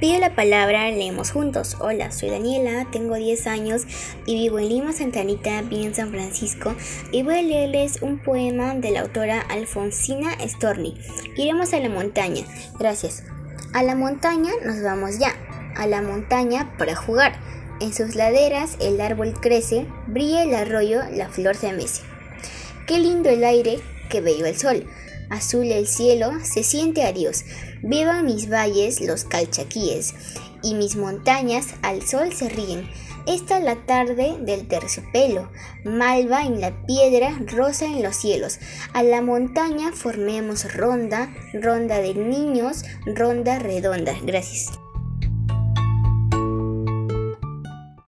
Pide la palabra, leemos juntos. Hola, soy Daniela, tengo 10 años y vivo en Lima, Santa Anita, bien en San Francisco. Y voy a leerles un poema de la autora Alfonsina Storni. Iremos a la montaña. Gracias. A la montaña nos vamos ya. A la montaña para jugar. En sus laderas el árbol crece, brilla el arroyo, la flor se mece. Qué lindo el aire, qué bello el sol. Azul el cielo, se siente a Dios. Vivan mis valles los calchaquíes, y mis montañas al sol se ríen. Esta la tarde del terciopelo, malva en la piedra, rosa en los cielos. A la montaña formemos ronda, ronda de niños, ronda redonda. Gracias.